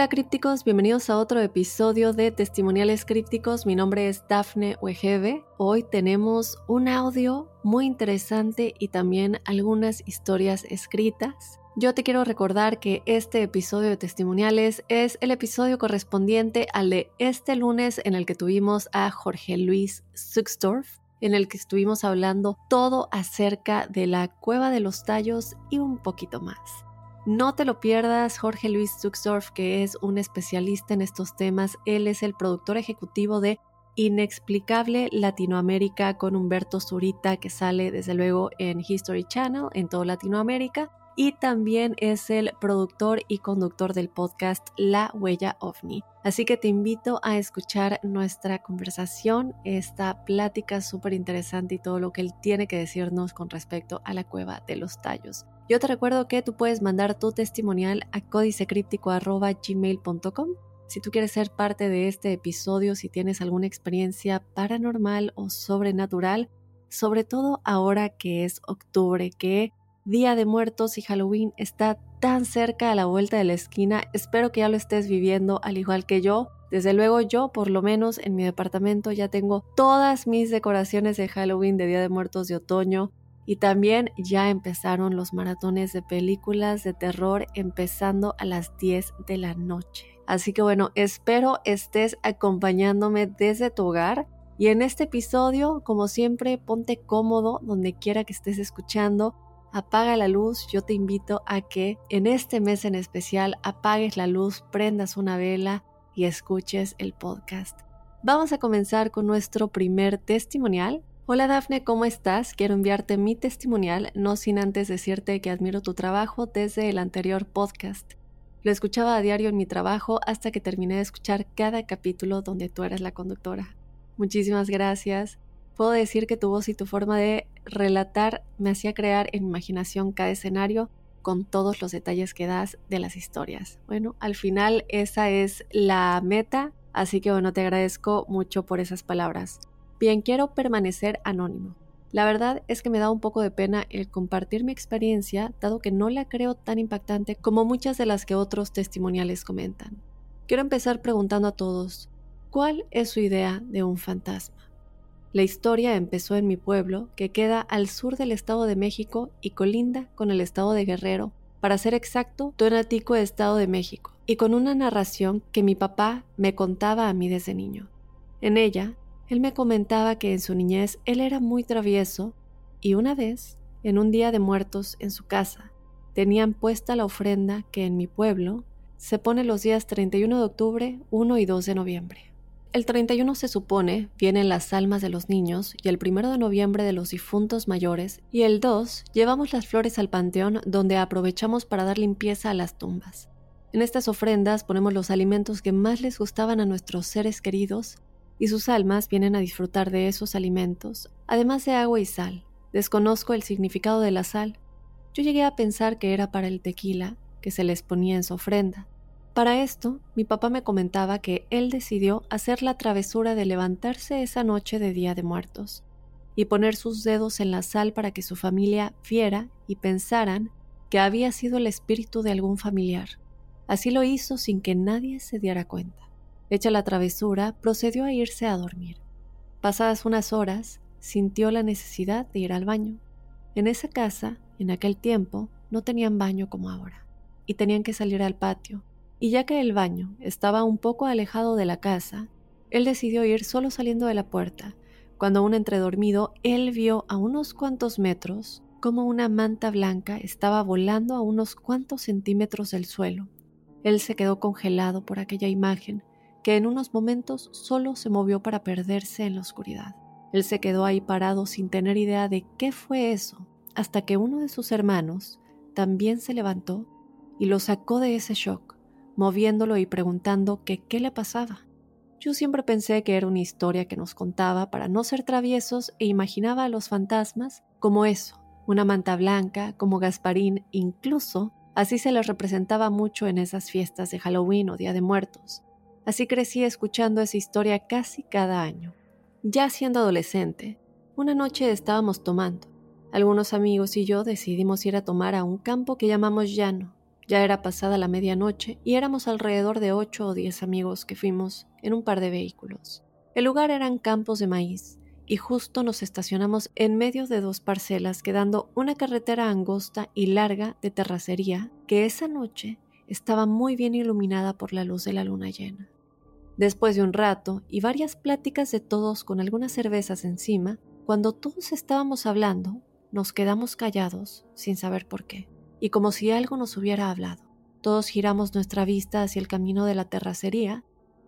Hola crípticos, bienvenidos a otro episodio de Testimoniales Crípticos. Mi nombre es Dafne Wegebe. Hoy tenemos un audio muy interesante y también algunas historias escritas. Yo te quiero recordar que este episodio de testimoniales es el episodio correspondiente al de este lunes en el que tuvimos a Jorge Luis Zuxdorf, en el que estuvimos hablando todo acerca de la cueva de los tallos y un poquito más. No te lo pierdas, Jorge Luis Zuxdorf, que es un especialista en estos temas. Él es el productor ejecutivo de Inexplicable Latinoamérica con Humberto Zurita, que sale desde luego en History Channel en toda Latinoamérica. Y también es el productor y conductor del podcast La Huella OVNI. Así que te invito a escuchar nuestra conversación, esta plática súper interesante y todo lo que él tiene que decirnos con respecto a la cueva de los tallos. Yo te recuerdo que tú puedes mandar tu testimonial a códicecríptico.gmail.com si tú quieres ser parte de este episodio, si tienes alguna experiencia paranormal o sobrenatural, sobre todo ahora que es octubre, que Día de Muertos y Halloween está tan cerca a la vuelta de la esquina, espero que ya lo estés viviendo al igual que yo. Desde luego yo, por lo menos en mi departamento, ya tengo todas mis decoraciones de Halloween de Día de Muertos de otoño. Y también ya empezaron los maratones de películas de terror empezando a las 10 de la noche. Así que bueno, espero estés acompañándome desde tu hogar. Y en este episodio, como siempre, ponte cómodo donde quiera que estés escuchando. Apaga la luz, yo te invito a que en este mes en especial apagues la luz, prendas una vela y escuches el podcast. Vamos a comenzar con nuestro primer testimonial Hola Dafne, ¿cómo estás? Quiero enviarte mi testimonial, no sin antes decirte que admiro tu trabajo desde el anterior podcast. Lo escuchaba a diario en mi trabajo hasta que terminé de escuchar cada capítulo donde tú eras la conductora. Muchísimas gracias. Puedo decir que tu voz y tu forma de relatar me hacía crear en imaginación cada escenario con todos los detalles que das de las historias. Bueno, al final esa es la meta, así que bueno, te agradezco mucho por esas palabras. Bien, quiero permanecer anónimo. La verdad es que me da un poco de pena el compartir mi experiencia, dado que no la creo tan impactante como muchas de las que otros testimoniales comentan. Quiero empezar preguntando a todos, ¿cuál es su idea de un fantasma? La historia empezó en mi pueblo, que queda al sur del Estado de México y colinda con el Estado de Guerrero, para ser exacto, Tonatico, Estado de México, y con una narración que mi papá me contaba a mí desde niño. En ella, él me comentaba que en su niñez él era muy travieso y una vez, en un día de muertos en su casa, tenían puesta la ofrenda que en mi pueblo se pone los días 31 de octubre, 1 y 2 de noviembre. El 31 se supone vienen las almas de los niños y el 1 de noviembre de los difuntos mayores y el 2 llevamos las flores al panteón donde aprovechamos para dar limpieza a las tumbas. En estas ofrendas ponemos los alimentos que más les gustaban a nuestros seres queridos y sus almas vienen a disfrutar de esos alimentos, además de agua y sal. Desconozco el significado de la sal. Yo llegué a pensar que era para el tequila que se les ponía en su ofrenda. Para esto, mi papá me comentaba que él decidió hacer la travesura de levantarse esa noche de Día de Muertos y poner sus dedos en la sal para que su familia viera y pensaran que había sido el espíritu de algún familiar. Así lo hizo sin que nadie se diera cuenta. Hecha la travesura, procedió a irse a dormir. Pasadas unas horas, sintió la necesidad de ir al baño. En esa casa, en aquel tiempo, no tenían baño como ahora, y tenían que salir al patio. Y ya que el baño estaba un poco alejado de la casa, él decidió ir solo saliendo de la puerta, cuando aún entredormido, él vio a unos cuantos metros como una manta blanca estaba volando a unos cuantos centímetros del suelo. Él se quedó congelado por aquella imagen, que en unos momentos solo se movió para perderse en la oscuridad. Él se quedó ahí parado sin tener idea de qué fue eso, hasta que uno de sus hermanos también se levantó y lo sacó de ese shock, moviéndolo y preguntando que qué le pasaba. Yo siempre pensé que era una historia que nos contaba para no ser traviesos e imaginaba a los fantasmas como eso, una manta blanca, como Gasparín, incluso así se les representaba mucho en esas fiestas de Halloween o Día de Muertos. Así crecí escuchando esa historia casi cada año. Ya siendo adolescente, una noche estábamos tomando. Algunos amigos y yo decidimos ir a tomar a un campo que llamamos llano. Ya era pasada la medianoche y éramos alrededor de ocho o diez amigos que fuimos en un par de vehículos. El lugar eran campos de maíz, y justo nos estacionamos en medio de dos parcelas quedando una carretera angosta y larga de terracería que esa noche estaba muy bien iluminada por la luz de la luna llena. Después de un rato y varias pláticas de todos con algunas cervezas encima, cuando todos estábamos hablando, nos quedamos callados sin saber por qué, y como si algo nos hubiera hablado. Todos giramos nuestra vista hacia el camino de la terracería,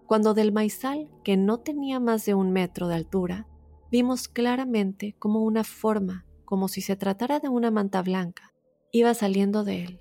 cuando del maizal, que no tenía más de un metro de altura, vimos claramente como una forma, como si se tratara de una manta blanca, iba saliendo de él.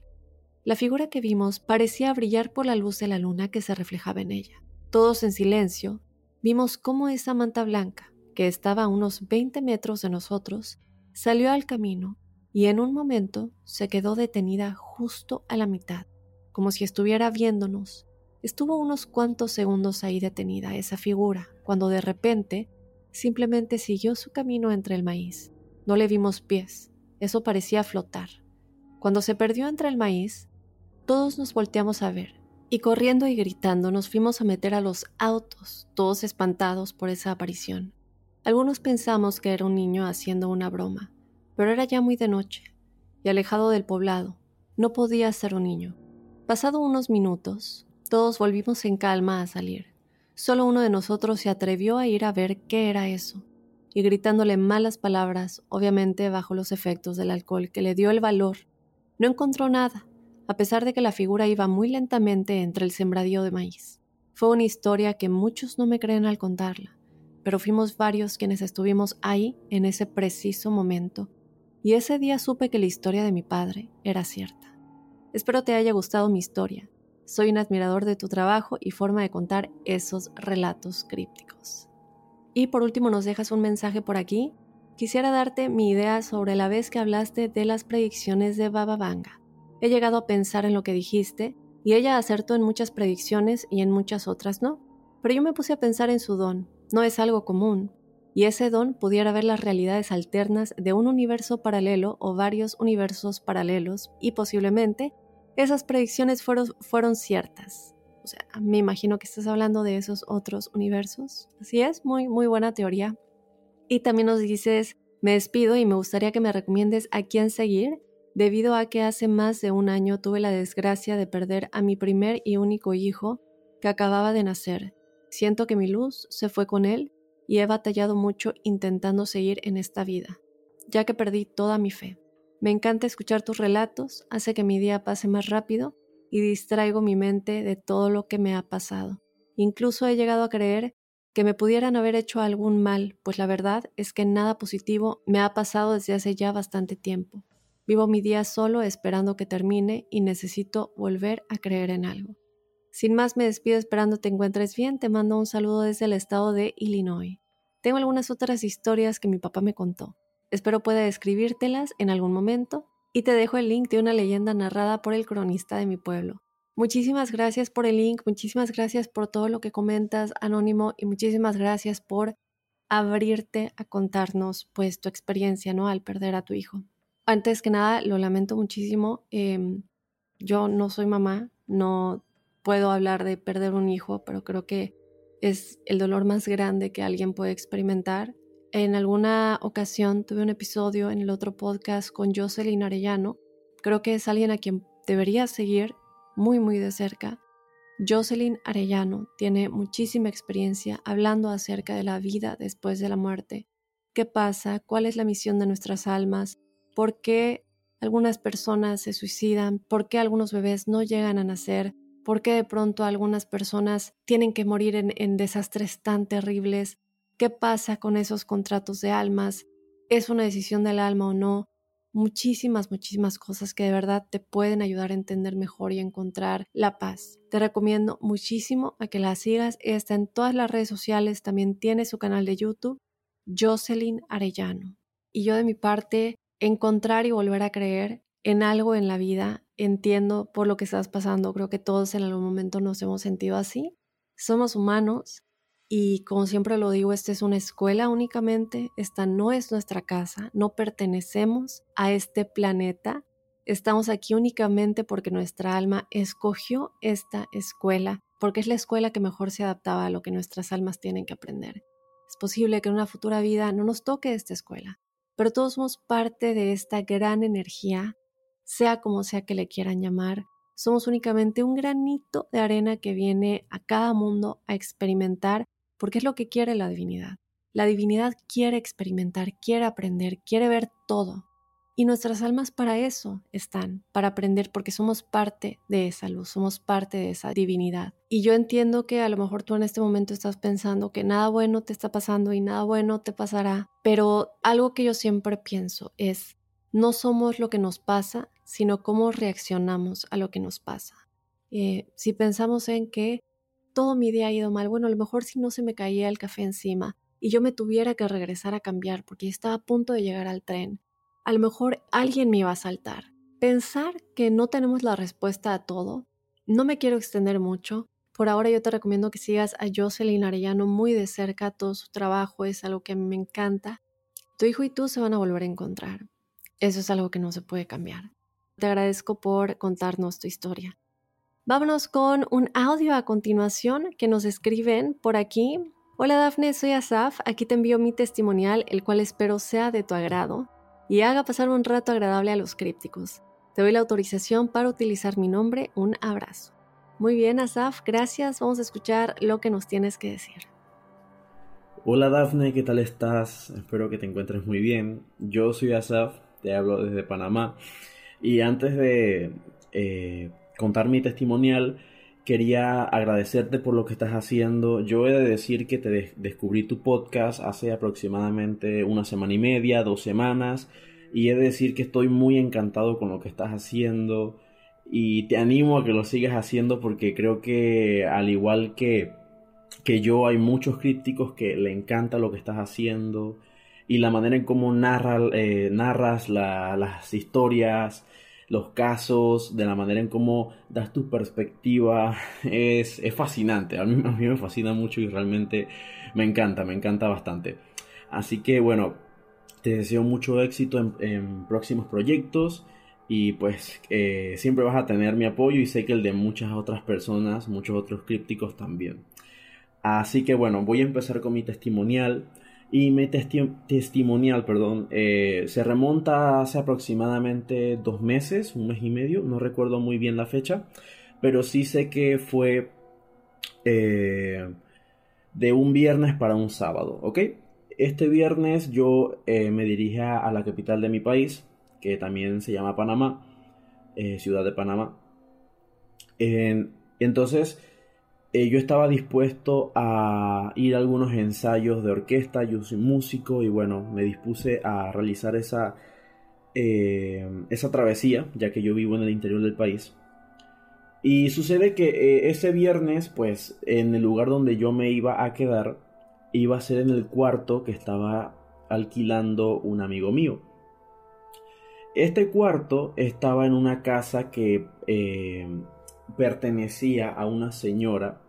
La figura que vimos parecía brillar por la luz de la luna que se reflejaba en ella. Todos en silencio, vimos cómo esa manta blanca, que estaba a unos 20 metros de nosotros, salió al camino y en un momento se quedó detenida justo a la mitad, como si estuviera viéndonos. Estuvo unos cuantos segundos ahí detenida esa figura, cuando de repente Simplemente siguió su camino entre el maíz. No le vimos pies, eso parecía flotar. Cuando se perdió entre el maíz, todos nos volteamos a ver, y corriendo y gritando nos fuimos a meter a los autos, todos espantados por esa aparición. Algunos pensamos que era un niño haciendo una broma, pero era ya muy de noche, y alejado del poblado, no podía ser un niño. Pasado unos minutos, todos volvimos en calma a salir. Solo uno de nosotros se atrevió a ir a ver qué era eso, y gritándole malas palabras, obviamente bajo los efectos del alcohol que le dio el valor, no encontró nada, a pesar de que la figura iba muy lentamente entre el sembradío de maíz. Fue una historia que muchos no me creen al contarla, pero fuimos varios quienes estuvimos ahí en ese preciso momento, y ese día supe que la historia de mi padre era cierta. Espero te haya gustado mi historia soy un admirador de tu trabajo y forma de contar esos relatos crípticos. Y por último nos dejas un mensaje por aquí. Quisiera darte mi idea sobre la vez que hablaste de las predicciones de Baba Vanga. He llegado a pensar en lo que dijiste y ella acertó en muchas predicciones y en muchas otras no. Pero yo me puse a pensar en su don. No es algo común. Y ese don pudiera ver las realidades alternas de un universo paralelo o varios universos paralelos y posiblemente esas predicciones fueron, fueron ciertas. O sea, me imagino que estás hablando de esos otros universos. Así es, muy, muy buena teoría. Y también nos dices, me despido y me gustaría que me recomiendes a quién seguir, debido a que hace más de un año tuve la desgracia de perder a mi primer y único hijo que acababa de nacer. Siento que mi luz se fue con él y he batallado mucho intentando seguir en esta vida, ya que perdí toda mi fe. Me encanta escuchar tus relatos, hace que mi día pase más rápido y distraigo mi mente de todo lo que me ha pasado. Incluso he llegado a creer que me pudieran haber hecho algún mal, pues la verdad es que nada positivo me ha pasado desde hace ya bastante tiempo. Vivo mi día solo esperando que termine y necesito volver a creer en algo. Sin más me despido esperando te encuentres bien, te mando un saludo desde el estado de Illinois. Tengo algunas otras historias que mi papá me contó. Espero pueda escribírtelas en algún momento y te dejo el link de una leyenda narrada por el cronista de mi pueblo. Muchísimas gracias por el link, muchísimas gracias por todo lo que comentas, Anónimo, y muchísimas gracias por abrirte a contarnos pues tu experiencia, ¿no? Al perder a tu hijo. Antes que nada, lo lamento muchísimo. Em, yo no soy mamá, no puedo hablar de perder un hijo, pero creo que es el dolor más grande que alguien puede experimentar. En alguna ocasión tuve un episodio en el otro podcast con Jocelyn Arellano. Creo que es alguien a quien deberías seguir muy, muy de cerca. Jocelyn Arellano tiene muchísima experiencia hablando acerca de la vida después de la muerte qué pasa, cuál es la misión de nuestras almas, por qué algunas personas se suicidan, por qué algunos bebés no llegan a nacer, por qué de pronto algunas personas tienen que morir en, desastres tan terribles, qué pasa con esos contratos de almas, es una decisión del alma o no, muchísimas, muchísimas cosas que de verdad te pueden ayudar a entender mejor y encontrar la paz. Te recomiendo muchísimo a que la sigas. Está en todas las redes sociales, también tiene su canal de YouTube, Jocelyn Arellano. Y yo de mi parte, encontrar y volver a creer en algo en la vida. Entiendo por lo que estás pasando. Creo que todos en algún momento nos hemos sentido así. Somos humanos y como siempre lo digo, esta es una escuela únicamente, esta no es nuestra casa, no pertenecemos a este planeta, estamos aquí únicamente porque nuestra alma escogió esta escuela, porque es la escuela que mejor se adaptaba a lo que nuestras almas tienen que aprender. Es posible que en una futura vida no nos toque esta escuela, pero todos somos parte de esta gran energía, sea como sea que le quieran llamar, somos únicamente un granito de arena que viene a cada mundo a experimentar porque es lo que quiere la divinidad. La divinidad quiere experimentar, quiere aprender, quiere ver todo. Y nuestras almas para eso están, para aprender, porque somos parte de esa luz, somos parte de esa divinidad. Y yo entiendo que a lo mejor tú en este momento estás pensando que nada bueno te está pasando y nada bueno te pasará, pero algo que yo siempre pienso es, no somos lo que nos pasa, sino cómo reaccionamos a lo que nos pasa. Eh, si pensamos en que todo mi día ha ido mal. Bueno, a lo mejor si no se me caía el café encima y yo me tuviera que regresar a cambiar porque estaba a punto de llegar al tren, a lo mejor alguien me iba a saltar. Pensar que no tenemos la respuesta a todo. No me quiero extender mucho. Por ahora yo te recomiendo que sigas a Jocelyn Arellano muy de cerca. Todo su trabajo es algo que me encanta. Tu hijo y tú se van a volver a encontrar. Eso es algo que no se puede cambiar. Te agradezco por contarnos tu historia. Vámonos con un audio a continuación que nos escriben por aquí. Hola Dafne, soy Asaf. Aquí te envío mi testimonial, el cual espero sea de tu agrado y haga pasar un rato agradable a los crípticos. Te doy la autorización para utilizar mi nombre. Un abrazo. Muy bien, Asaf, gracias. Vamos a escuchar lo que nos tienes que decir. Hola Dafne, ¿qué tal estás? Espero que te encuentres muy bien. Yo soy Asaf, te hablo desde Panamá. Y antes de eh, contar mi testimonial, quería agradecerte por lo que estás haciendo. Yo he de decir que te descubrí tu podcast hace aproximadamente una semana y media, dos semanas, y he de decir que estoy muy encantado con lo que estás haciendo y te animo a que lo sigas haciendo porque creo que al igual que, que yo hay muchos críticos que le encanta lo que estás haciendo y la manera en cómo eh, narras las historias los casos, de la manera en cómo das tu perspectiva, es, es fascinante. A mí, a mí me fascina mucho y realmente me encanta, me encanta bastante. Así que bueno, te deseo mucho éxito en, próximos proyectos y pues eh, siempre vas a tener mi apoyo y sé que el de muchas otras personas, muchos otros crípticos también. Así que bueno, voy a empezar con mi testimonial. Y mi testimonial, perdón, eh, se remonta hace aproximadamente dos meses, un mes y medio, no recuerdo muy bien la fecha, pero sí sé que fue eh, de un viernes para un sábado, ¿ok? Este viernes yo eh, me dirigí a la capital de mi país, que también se llama Panamá, ciudad de Panamá. entonces, eh, yo estaba dispuesto a ir a algunos ensayos de orquesta, yo soy músico y bueno, me dispuse a realizar esa, eh, esa travesía, ya que yo vivo en el interior del país. Y sucede que eh, ese viernes, pues en el lugar donde yo me iba a quedar, iba a ser en el cuarto que estaba alquilando un amigo mío. Este cuarto estaba en una casa que pertenecía a una señora.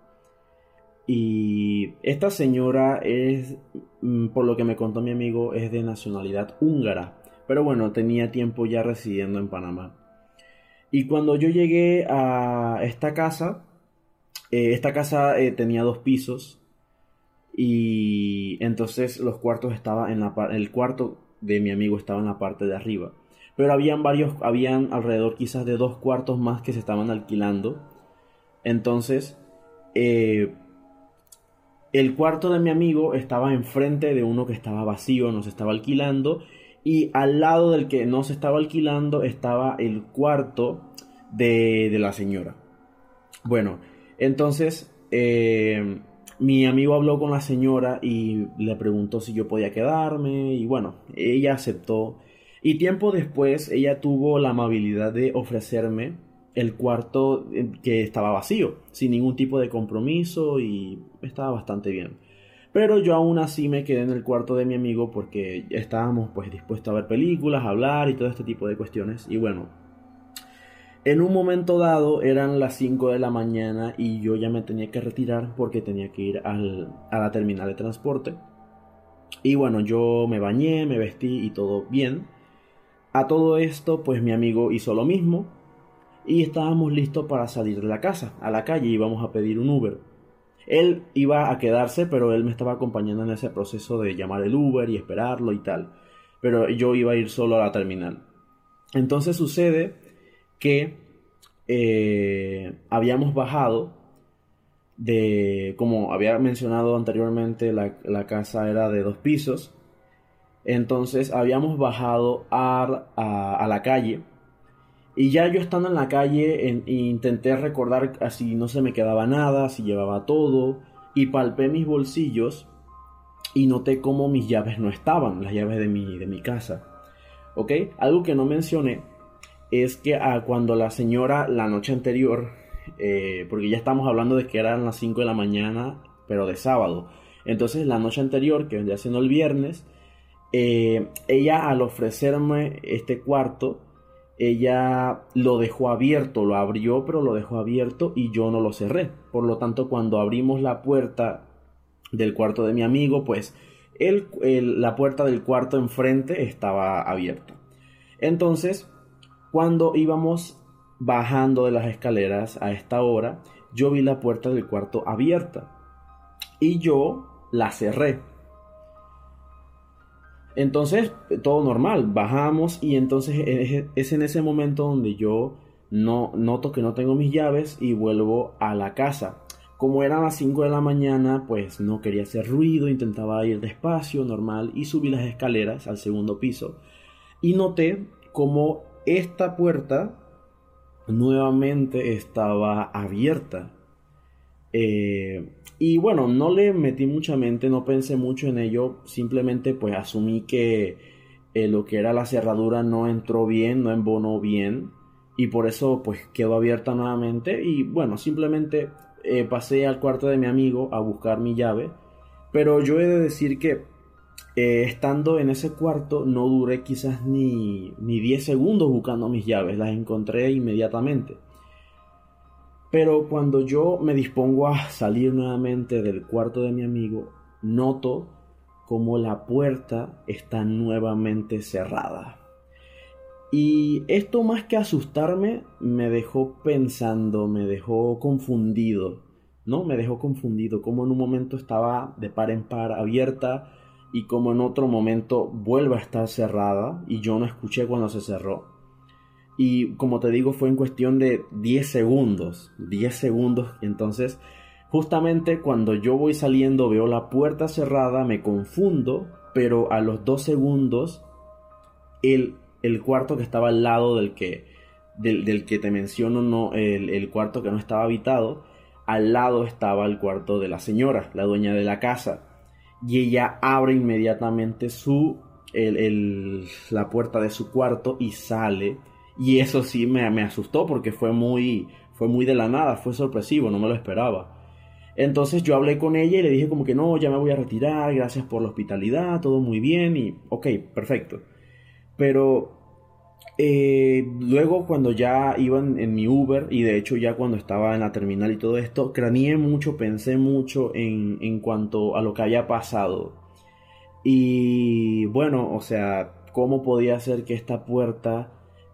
Y esta señora es, mm, por lo que me contó mi amigo, es de nacionalidad húngara, pero bueno, tenía tiempo ya residiendo en Panamá. Y cuando yo llegué a esta casa, eh, esta casa eh, tenía dos pisos. Y entonces los cuartos estaban en la el cuarto de mi amigo estaba en la parte de arriba pero habían varios, habían alrededor quizás de dos cuartos más que se estaban alquilando. Entonces, eh, el cuarto de mi amigo estaba enfrente de uno que estaba vacío, nos estaba alquilando, y al lado del que no se estaba alquilando estaba el cuarto de, de la señora. Bueno, entonces eh, mi amigo habló con la señora y le preguntó si yo podía quedarme y bueno, ella aceptó. Y tiempo después ella tuvo la amabilidad de ofrecerme el cuarto eh, que estaba vacío, sin ningún tipo de compromiso y estaba bastante bien. Pero yo aún así me quedé en el cuarto de mi amigo porque estábamos pues dispuestos a ver películas, a hablar y todo este tipo de cuestiones. Y bueno, en un momento dado eran las 5 de la mañana y yo ya me tenía que retirar porque tenía que ir a la terminal de transporte. Y bueno, yo me bañé, me vestí y todo bien. A todo esto pues mi amigo hizo lo mismo y estábamos listos para salir de la casa, a la calle, íbamos a pedir un Uber. Él iba a quedarse, pero él me estaba acompañando en ese proceso de llamar el Uber y esperarlo y tal. Pero yo iba a ir solo a la terminal. Entonces sucede que eh, habíamos bajado de, como había mencionado anteriormente, la, casa era de dos pisos. Entonces habíamos bajado a, a la calle y ya yo estando en la calle intenté recordar así no se me quedaba nada, si llevaba todo y palpé mis bolsillos y noté cómo mis llaves no estaban, las llaves de mi, de mi casa. ¿Ok? Algo que no mencioné es que ah, cuando la señora la noche anterior, eh, porque ya estamos hablando de que eran las 5 de la mañana, pero de sábado. Entonces la noche anterior, que vendría siendo el viernes, eh, ella al ofrecerme este cuarto, ella lo dejó abierto, lo abrió, pero lo dejó abierto y yo no lo cerré. Por lo tanto, cuando abrimos la puerta del cuarto de mi amigo, pues el, la puerta del cuarto enfrente estaba abierta. Entonces, cuando íbamos bajando de las escaleras a esta hora, yo vi la puerta del cuarto abierta y yo la cerré. Entonces, todo normal, bajamos y entonces es en ese momento donde yo no noto que no tengo mis llaves y vuelvo a la casa. Como eran las 5 de la mañana, pues no quería hacer ruido, intentaba ir despacio, normal, y subí las escaleras al segundo piso. Y noté como esta puerta nuevamente estaba abierta. Eh, y bueno, no le metí mucha mente, no pensé mucho en ello, simplemente pues asumí que eh, lo que era la cerradura no entró bien, no embonó bien y por eso pues quedó abierta nuevamente y bueno, simplemente eh, pasé al cuarto de mi amigo a buscar mi llave, pero yo he de decir que eh, estando en ese cuarto no duré quizás ni, ni 10 segundos buscando mis llaves, las encontré inmediatamente. Pero cuando yo me dispongo a salir nuevamente del cuarto de mi amigo, noto como la puerta está nuevamente cerrada. Y esto más que asustarme, me dejó pensando, me dejó confundido, ¿no? Me dejó confundido, como en un momento estaba de par en par abierta y como en otro momento vuelve a estar cerrada y yo no escuché cuando se cerró. Y como te digo, fue en cuestión de 10 segundos. 10 segundos. Entonces, justamente cuando yo voy saliendo, veo la puerta cerrada, me confundo. Pero a los 2 segundos, el, el, cuarto que estaba al lado del que, del, que te menciono, no, el, el cuarto que no estaba habitado, al lado estaba el cuarto de la señora, la dueña de la casa. Y ella abre inmediatamente su, el, la puerta de su cuarto y sale y eso sí me, me asustó porque fue muy, fue muy de la nada, fue sorpresivo, no me lo esperaba. Entonces yo hablé con ella y le dije como que no, ya me voy a retirar, gracias por la hospitalidad, todo muy bien y ok, perfecto. Pero eh, luego cuando ya iban en mi Uber y de hecho ya cuando estaba en la terminal y todo esto, craneé mucho, pensé mucho en, en cuanto a lo que había pasado. Y bueno, o sea, ¿cómo podía ser que esta puerta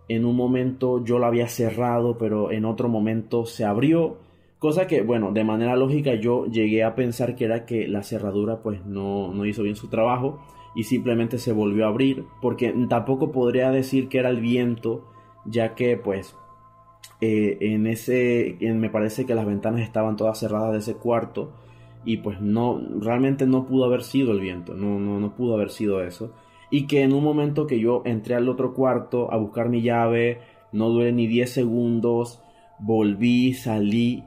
en un momento yo lo había cerrado, pero en otro momento se abrió. Cosa que, bueno, de manera lógica yo llegué a pensar que era que la cerradura pues no, no hizo bien su trabajo y simplemente se volvió a abrir, porque tampoco podría decir que era el viento, ya que pues eh, en ese, me parece que las ventanas estaban todas cerradas de ese cuarto y pues no, realmente no pudo haber sido el viento, no, no, no pudo haber sido eso. Y que en un momento que yo entré al otro cuarto a buscar mi llave, no duré ni 10 segundos, volví, salí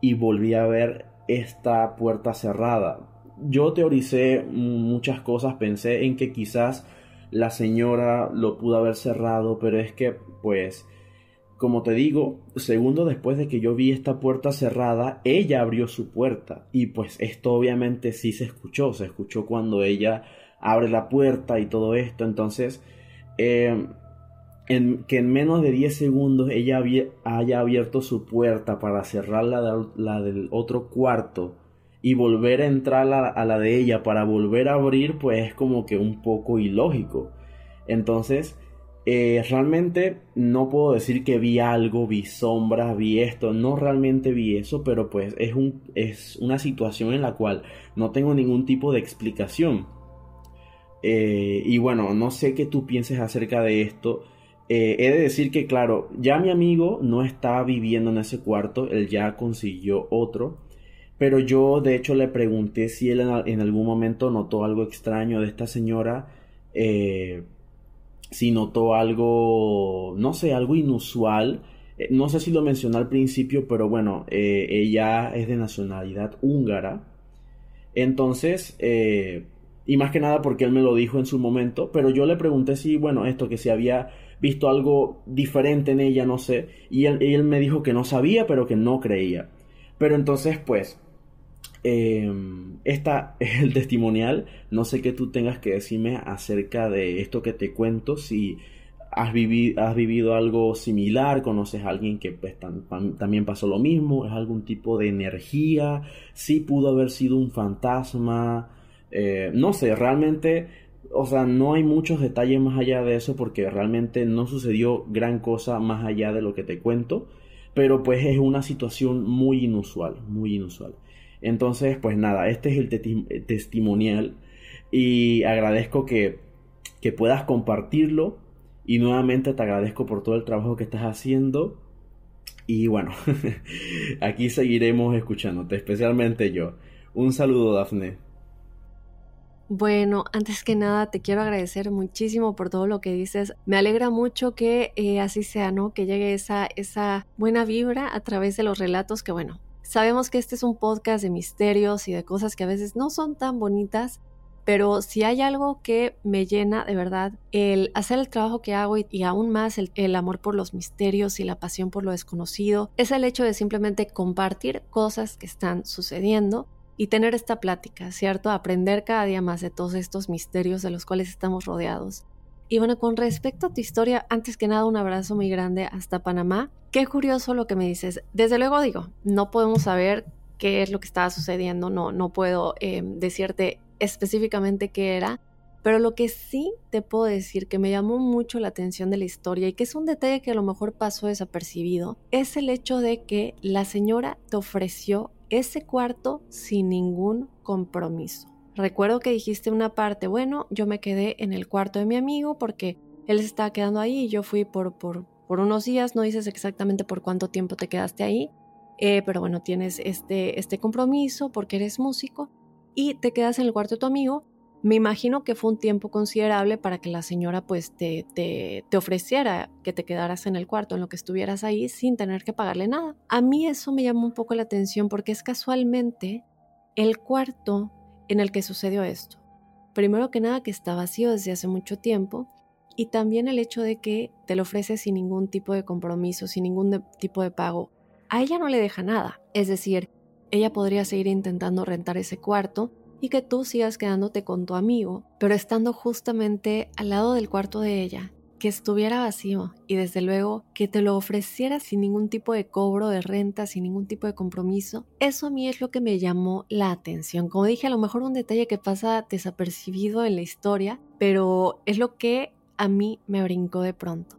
y volví a ver esta puerta cerrada. Yo teoricé muchas cosas, pensé en que quizás la señora lo pudo haber cerrado, pero es que pues como te digo, segundo después de que yo vi esta puerta cerrada, ella abrió su puerta. Y pues esto obviamente sí se escuchó, se escuchó cuando ella abre la puerta y todo esto. Entonces, em, en, que en menos de 10 segundos ella haya abierto su puerta para cerrar la, la, del otro cuarto y volver a entrar a, la de ella para volver a abrir, pues es como que un poco ilógico. Entonces, eh, realmente no puedo decir que vi algo, vi sombras, vi esto, no realmente vi eso, pero pues es una situación en la cual no tengo ningún tipo de explicación. Eh, y bueno, no sé qué tú pienses acerca de esto. Eh, he de decir que, claro, ya mi amigo no está viviendo en ese cuarto, él ya consiguió otro. Pero yo, de hecho, le pregunté si él en, algún momento notó algo extraño de esta señora si notó algo, no sé, algo inusual. Eh, no sé si lo mencioné al principio, pero bueno, eh, ella es de nacionalidad húngara. Entonces, eh, y más que nada porque él me lo dijo en su momento, pero yo le pregunté si, bueno, esto, que si había visto algo diferente en ella, no sé, y él, él me dijo que no sabía, pero que no creía. Pero entonces, pues, eh, esta es el testimonial. No sé qué tú tengas que decirme acerca de esto que te cuento. Si has, vivido, has vivido algo similar, conoces a alguien que pues, también pasó lo mismo, es algún tipo de energía, si pudo haber sido un fantasma. Eh, no sé, realmente, o sea, no hay muchos detalles más allá de eso porque realmente no sucedió gran cosa más allá de lo que te cuento. Pero pues es una situación muy inusual, muy inusual. Entonces, pues nada, este es el testimonial y agradezco que, que puedas compartirlo y nuevamente te agradezco por todo el trabajo que estás haciendo. Y bueno, aquí seguiremos escuchándote, especialmente yo. Un saludo, Dafne. Bueno, antes que nada te quiero agradecer muchísimo por todo lo que dices. Me alegra mucho que eh, así sea, ¿no? Que llegue esa, esa buena vibra a través de los relatos que, bueno, Sabemos que este es un podcast de misterios y de cosas que a veces no son tan bonitas, pero si hay algo que me llena de verdad, el hacer el trabajo que hago y, aún más el, amor por los misterios y la pasión por lo desconocido, es el hecho de simplemente compartir cosas que están sucediendo y tener esta plática, ¿cierto? Aprender cada día más de todos estos misterios de los cuales estamos rodeados. Y bueno, con respecto a tu historia, antes que nada un abrazo muy grande hasta Panamá. Qué curioso lo que me dices. Desde luego digo, no podemos saber qué es lo que estaba sucediendo, no, no puedo eh, decirte específicamente qué era, pero lo que sí te puedo decir que me llamó mucho la atención de la historia y que es un detalle que a lo mejor pasó desapercibido, es el hecho de que la señora te ofreció ese cuarto sin ningún compromiso. Recuerdo que dijiste una parte, bueno, yo me quedé en el cuarto de mi amigo porque él se estaba quedando ahí y yo fui por, por por unos días, no dices exactamente por cuánto tiempo te quedaste ahí, eh, pero bueno, tienes este, este compromiso porque eres músico y te quedas en el cuarto de tu amigo. Me imagino que fue un tiempo considerable para que la señora pues te, te, te ofreciera que te quedaras en el cuarto, en lo que estuvieras ahí sin tener que pagarle nada. A mí eso me llamó un poco la atención porque es casualmente el cuarto en el que sucedió esto. Primero que nada que está vacío desde hace mucho tiempo y también el hecho de que te lo ofrece sin ningún tipo de compromiso, sin ningún tipo de pago. A ella no le deja nada. Es decir, ella podría seguir intentando rentar ese cuarto y que tú sigas quedándote con tu amigo, pero estando justamente al lado del cuarto de ella, que estuviera vacío y desde luego que te lo ofreciera sin ningún tipo de cobro de renta, sin ningún tipo de compromiso, eso a mí es lo que me llamó la atención. Como dije, a lo mejor un detalle que pasa desapercibido en la historia, pero es lo que a mí me brincó de pronto.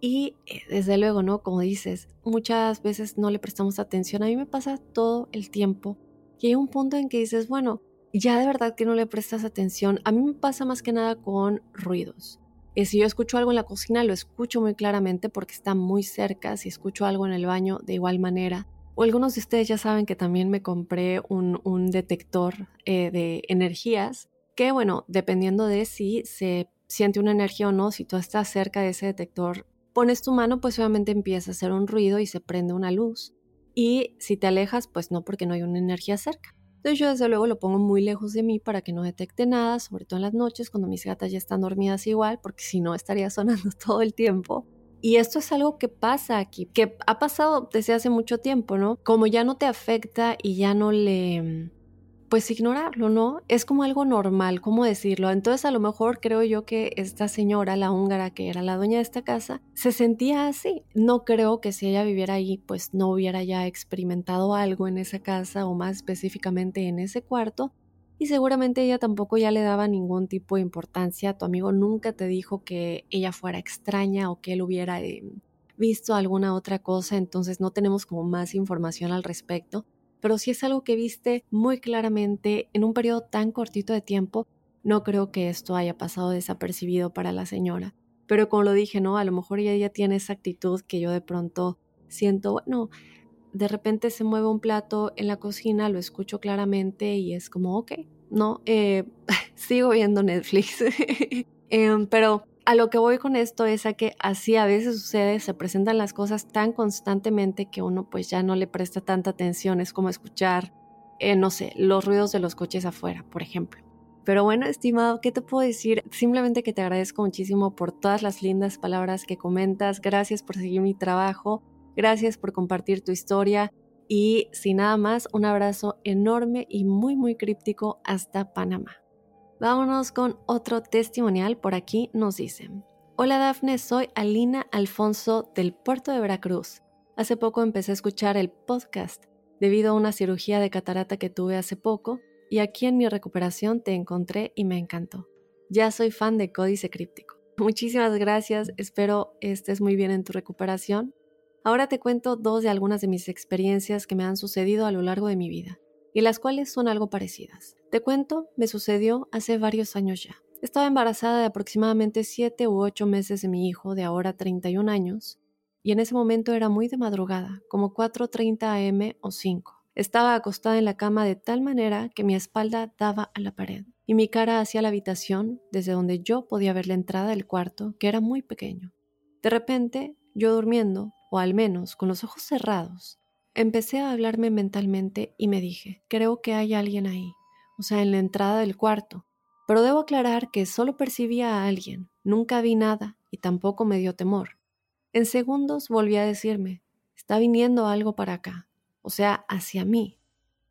Y eh, desde luego, ¿no? Como dices, muchas veces no le prestamos atención. A mí me pasa todo el tiempo. Y hay un punto en que dices, bueno, ya de verdad que no le prestas atención. A mí me pasa más que nada con ruidos. Y si yo escucho algo en la cocina, lo escucho muy claramente porque está muy cerca. Si escucho algo en el baño, de igual manera. O algunos de ustedes ya saben que también me compré un, un detector eh, de energías que, bueno, dependiendo de si se siente una energía o no, si tú estás cerca de ese detector, pones tu mano, pues obviamente empieza a hacer un ruido y se prende una luz. Y si te alejas, pues no, porque no hay una energía cerca. Entonces yo desde luego lo pongo muy lejos de mí para que no detecte nada, sobre todo en las noches cuando mis gatas ya están dormidas igual, porque si no estaría sonando todo el tiempo. Y esto es algo que pasa aquí, que ha pasado desde hace mucho tiempo, ¿no? Como ya no te afecta y ya no le pues ignorarlo, ¿no? Es como algo normal, ¿cómo decirlo? Entonces a lo mejor creo yo que esta señora, la húngara que era la dueña de esta casa, se sentía así. No creo que si ella viviera ahí, pues no hubiera ya experimentado algo en esa casa o más específicamente en ese cuarto. Y seguramente ella tampoco ya le daba ningún tipo de importancia. Tu amigo nunca te dijo que ella fuera extraña o que él hubiera eh, visto alguna otra cosa, entonces no tenemos como más información al respecto pero si es algo que viste muy claramente en un periodo tan cortito de tiempo, no creo que esto haya pasado desapercibido para la señora. Pero como lo dije, ¿no? A lo mejor ella tiene esa actitud que yo de pronto siento, bueno, de repente se mueve un plato en la cocina, lo escucho claramente y es como, ok, no, eh, sigo viendo Netflix. Em, pero a lo que voy con esto es a que así a veces sucede, se presentan las cosas tan constantemente que uno pues ya no le presta tanta atención, es como escuchar, eh, no sé, los ruidos de los coches afuera, por ejemplo. Pero bueno, estimado, ¿qué te puedo decir? Simplemente que te agradezco muchísimo por todas las lindas palabras que comentas, gracias por seguir mi trabajo, gracias por compartir tu historia y sin nada más, un abrazo enorme y muy muy críptico hasta Panamá. Vámonos con otro testimonial. Por aquí nos dicen. Hola Dafne, soy Alina Alfonso del puerto de Veracruz. Hace poco empecé a escuchar el podcast debido a una cirugía de catarata que tuve hace poco y aquí en mi recuperación te encontré y me encantó. Ya soy fan de Códice Críptico. Muchísimas gracias, espero estés muy bien en tu recuperación. Ahora te cuento dos de algunas de mis experiencias que me han sucedido a lo largo de mi vida y las cuales son algo parecidas. Te cuento, me sucedió hace varios años ya. Estaba embarazada de aproximadamente 7 u 8 meses de mi hijo de ahora 31 años, y en ese momento era muy de madrugada, como 4.30 am o 5. Estaba acostada en la cama de tal manera que mi espalda daba a la pared y mi cara hacia la habitación desde donde yo podía ver la entrada del cuarto, que era muy pequeño. De repente, yo durmiendo, o al menos con los ojos cerrados, Empecé a hablarme mentalmente y me dije, creo que hay alguien ahí, o sea, en la entrada del cuarto. Pero debo aclarar que solo percibía a alguien, nunca vi nada y tampoco me dio temor. En segundos volví a decirme, está viniendo algo para acá, o sea, hacia mí.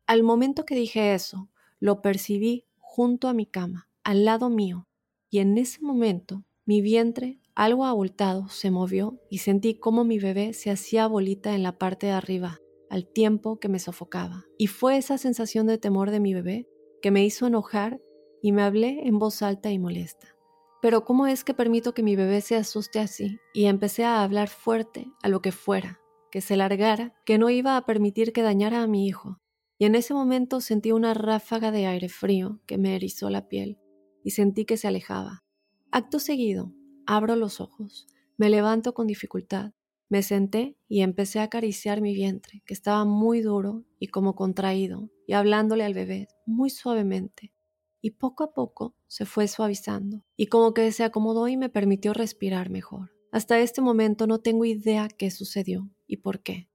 Al momento que dije eso, lo percibí junto a mi cama, al lado mío, y en ese momento mi vientre, algo abultado, se movió y sentí como mi bebé se hacía bolita en la parte de arriba, al tiempo que me sofocaba. Y fue esa sensación de temor de mi bebé que me hizo enojar y me hablé en voz alta y molesta. Pero ¿cómo es que permito que mi bebé se asuste así? Y empecé a hablar fuerte a lo que fuera, que se largara, que no iba a permitir que dañara a mi hijo. Y en ese momento sentí una ráfaga de aire frío que me erizó la piel y sentí que se alejaba. Acto seguido, abro los ojos, me levanto con dificultad me senté y empecé a acariciar mi vientre, que estaba muy duro y como contraído, y hablándole al bebé muy suavemente. Y poco a poco se fue suavizando, y como que se acomodó y me permitió respirar mejor. Hasta este momento no tengo idea qué sucedió y por qué.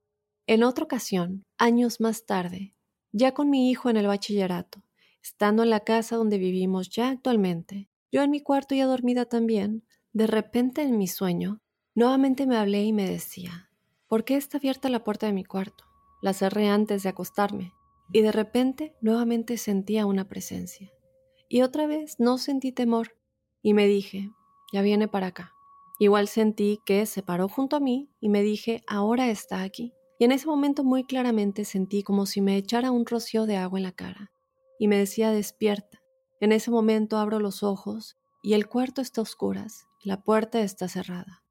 En otra ocasión, años más tarde, ya con mi hijo en el bachillerato, estando en la casa donde vivimos ya actualmente, yo en mi cuarto ya dormida también, de repente en mi sueño Nuevamente me hablé y me decía, ¿por qué está abierta la puerta de mi cuarto? La cerré antes de acostarme y de repente nuevamente sentía una presencia. Y otra vez no sentí temor y me dije, ya viene para acá. Igual sentí que se paró junto a mí y me dije, ahora está aquí. Y en ese momento muy claramente sentí como si me echara un rocío de agua en la cara y me decía, despierta. En ese momento abro los ojos y el cuarto está a oscuras, la puerta está cerrada.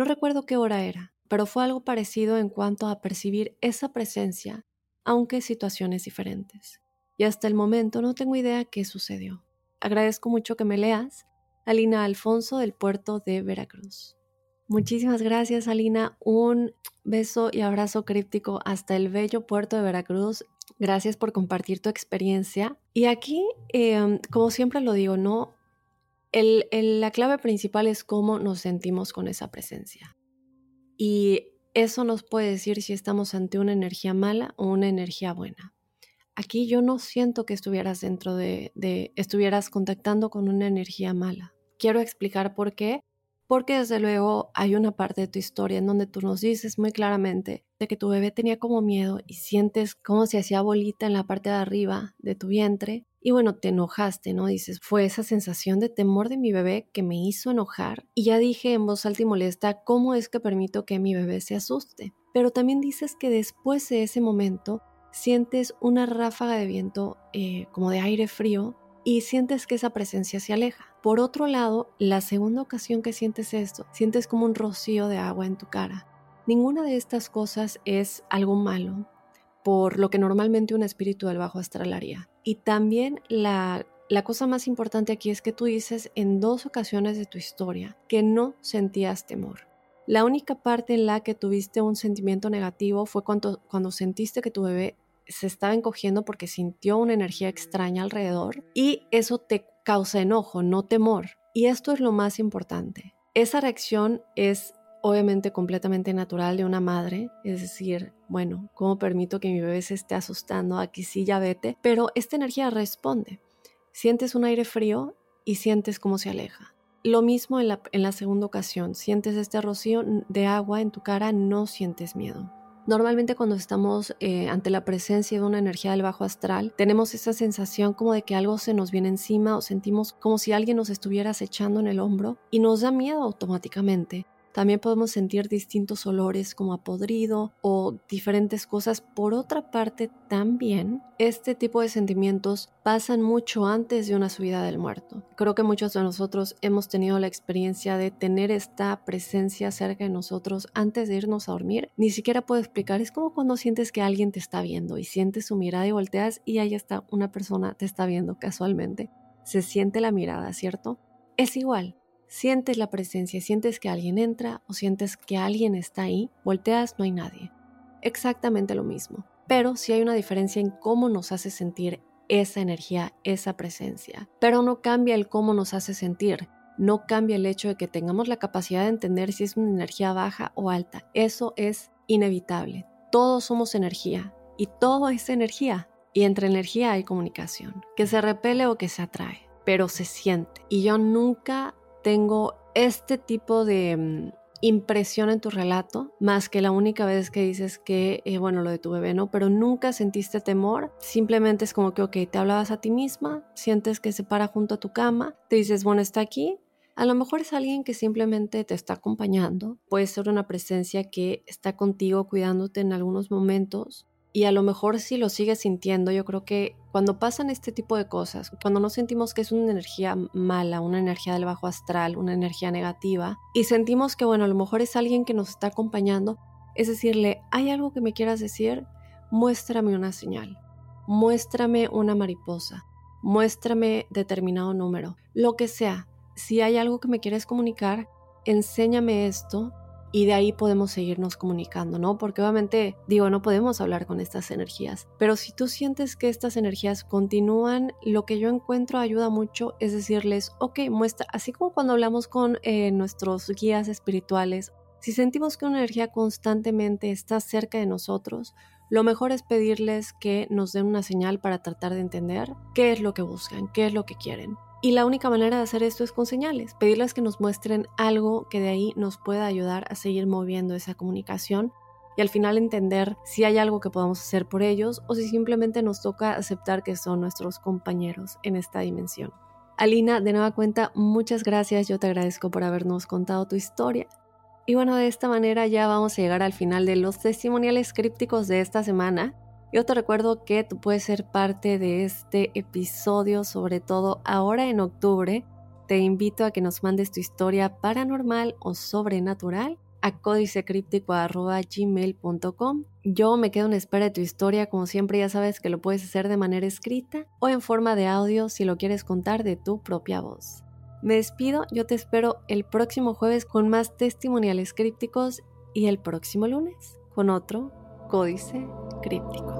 No recuerdo qué hora era, pero fue algo parecido en cuanto a percibir esa presencia, aunque situaciones diferentes. Y hasta el momento no tengo idea qué sucedió. Agradezco mucho que me leas. Alina Alfonso del puerto de Veracruz. Muchísimas gracias, Alina. Un beso y abrazo críptico hasta el bello puerto de Veracruz. Gracias por compartir tu experiencia. Y aquí, em, como siempre lo digo, ¿no? La clave principal es cómo nos sentimos con esa presencia. Y eso nos puede decir si estamos ante una energía mala o una energía buena. Aquí yo no siento que estuvieras dentro de, estuvieras contactando con una energía mala. Quiero explicar por qué. Porque desde luego hay una parte de tu historia en donde tú nos dices muy claramente de que tu bebé tenía como miedo y sientes como se hacía bolita en la parte de arriba de tu vientre y bueno, te enojaste, ¿no? Dices, fue esa sensación de temor de mi bebé que me hizo enojar. Y ya dije en voz alta y molesta, ¿cómo es que permito que mi bebé se asuste? Pero también dices que después de ese momento sientes una ráfaga de viento eh, como de aire frío y sientes que esa presencia se aleja. Por otro lado, la segunda ocasión que sientes esto, sientes como un rocío de agua en tu cara. Ninguna de estas cosas es algo malo, por lo que normalmente un espíritu del bajo astral haría. Y también la, la cosa más importante aquí es que tú dices en dos ocasiones de tu historia que no sentías temor. La única parte en la que tuviste un sentimiento negativo fue cuando, cuando sentiste que tu bebé se estaba encogiendo porque sintió una energía extraña alrededor y eso te causa enojo, no temor. Y esto es lo más importante. Esa reacción es obviamente completamente natural de una madre, es decir, bueno, ¿cómo permito que mi bebé se esté asustando? Aquí sí, ya vete, pero esta energía responde. Sientes un aire frío y sientes cómo se aleja. Lo mismo en la, segunda ocasión, sientes este rocío de agua en tu cara, no sientes miedo. Normalmente cuando estamos eh, ante la presencia de una energía del bajo astral, tenemos esa sensación como de que algo se nos viene encima o sentimos como si alguien nos estuviera acechando en el hombro y nos da miedo automáticamente. También podemos sentir distintos olores como a podrido o diferentes cosas. Por otra parte, también este tipo de sentimientos pasan mucho antes de una subida del muerto. Creo que muchos de nosotros hemos tenido la experiencia de tener esta presencia cerca de nosotros antes de irnos a dormir. Ni siquiera puedo explicar. Es como cuando sientes que alguien te está viendo y sientes su mirada y volteas y ahí está una persona te está viendo casualmente. Se siente la mirada, ¿cierto? Es igual, Sientes la presencia, sientes que alguien entra o sientes que alguien está ahí, volteas, no hay nadie. Exactamente lo mismo. Pero sí hay una diferencia en cómo nos hace sentir esa energía, esa presencia. Pero no cambia el cómo nos hace sentir. No cambia el hecho de que tengamos la capacidad de entender si es una energía baja o alta. Eso es inevitable. Todos somos energía y todo es energía. Y entre energía hay comunicación, que se repele o que se atrae, pero se siente. Y yo nunca tengo este tipo de mm, impresión en tu relato, más que la única vez que dices que, eh, bueno, lo de tu bebé, ¿no? Pero nunca sentiste temor, simplemente es como que, ok, te hablabas a ti misma, sientes que se para junto a tu cama, te dices, bueno, está aquí. A lo mejor es alguien que simplemente te está acompañando, puede ser una presencia que está contigo cuidándote en algunos momentos, y a lo mejor si lo sigues sintiendo, yo creo que cuando pasan este tipo de cosas, cuando no sentimos que es una energía mala, una energía del bajo astral, una energía negativa, y sentimos que, bueno, a lo mejor es alguien que nos está acompañando, es decirle, ¿hay algo que me quieras decir? Muéstrame una señal, muéstrame una mariposa, muéstrame determinado número, lo que sea. Si hay algo que me quieres comunicar, enséñame esto y de ahí podemos seguirnos comunicando, ¿no? Porque obviamente, digo, no podemos hablar con estas energías, pero si tú sientes que estas energías continúan, lo que yo encuentro ayuda mucho es decirles, ok, muestra, así como cuando hablamos con eh, nuestros guías espirituales, si sentimos que una energía constantemente está cerca de nosotros, lo mejor es pedirles que nos den una señal para tratar de entender qué es lo que buscan, qué es lo que quieren. Y la única manera de hacer esto es con señales, pedirles que nos muestren algo que de ahí nos pueda ayudar a seguir moviendo esa comunicación y al final entender si hay algo que podamos hacer por ellos o si simplemente nos toca aceptar que son nuestros compañeros en esta dimensión. Alina, de nueva cuenta, muchas gracias, yo te agradezco por habernos contado tu historia. Y bueno, de esta manera ya vamos a llegar al final de los testimoniales crípticos de esta semana. Yo te recuerdo que tú puedes ser parte de este episodio, sobre todo ahora en octubre. Te invito a que nos mandes tu historia paranormal o sobrenatural a códicecríptico.gmail.com. Yo me quedo en espera de tu historia, como siempre ya sabes que lo puedes hacer de manera escrita o en forma de audio si lo quieres contar de tu propia voz. Me despido, yo te espero el próximo jueves con más testimoniales crípticos y el próximo lunes con otro códice críptico.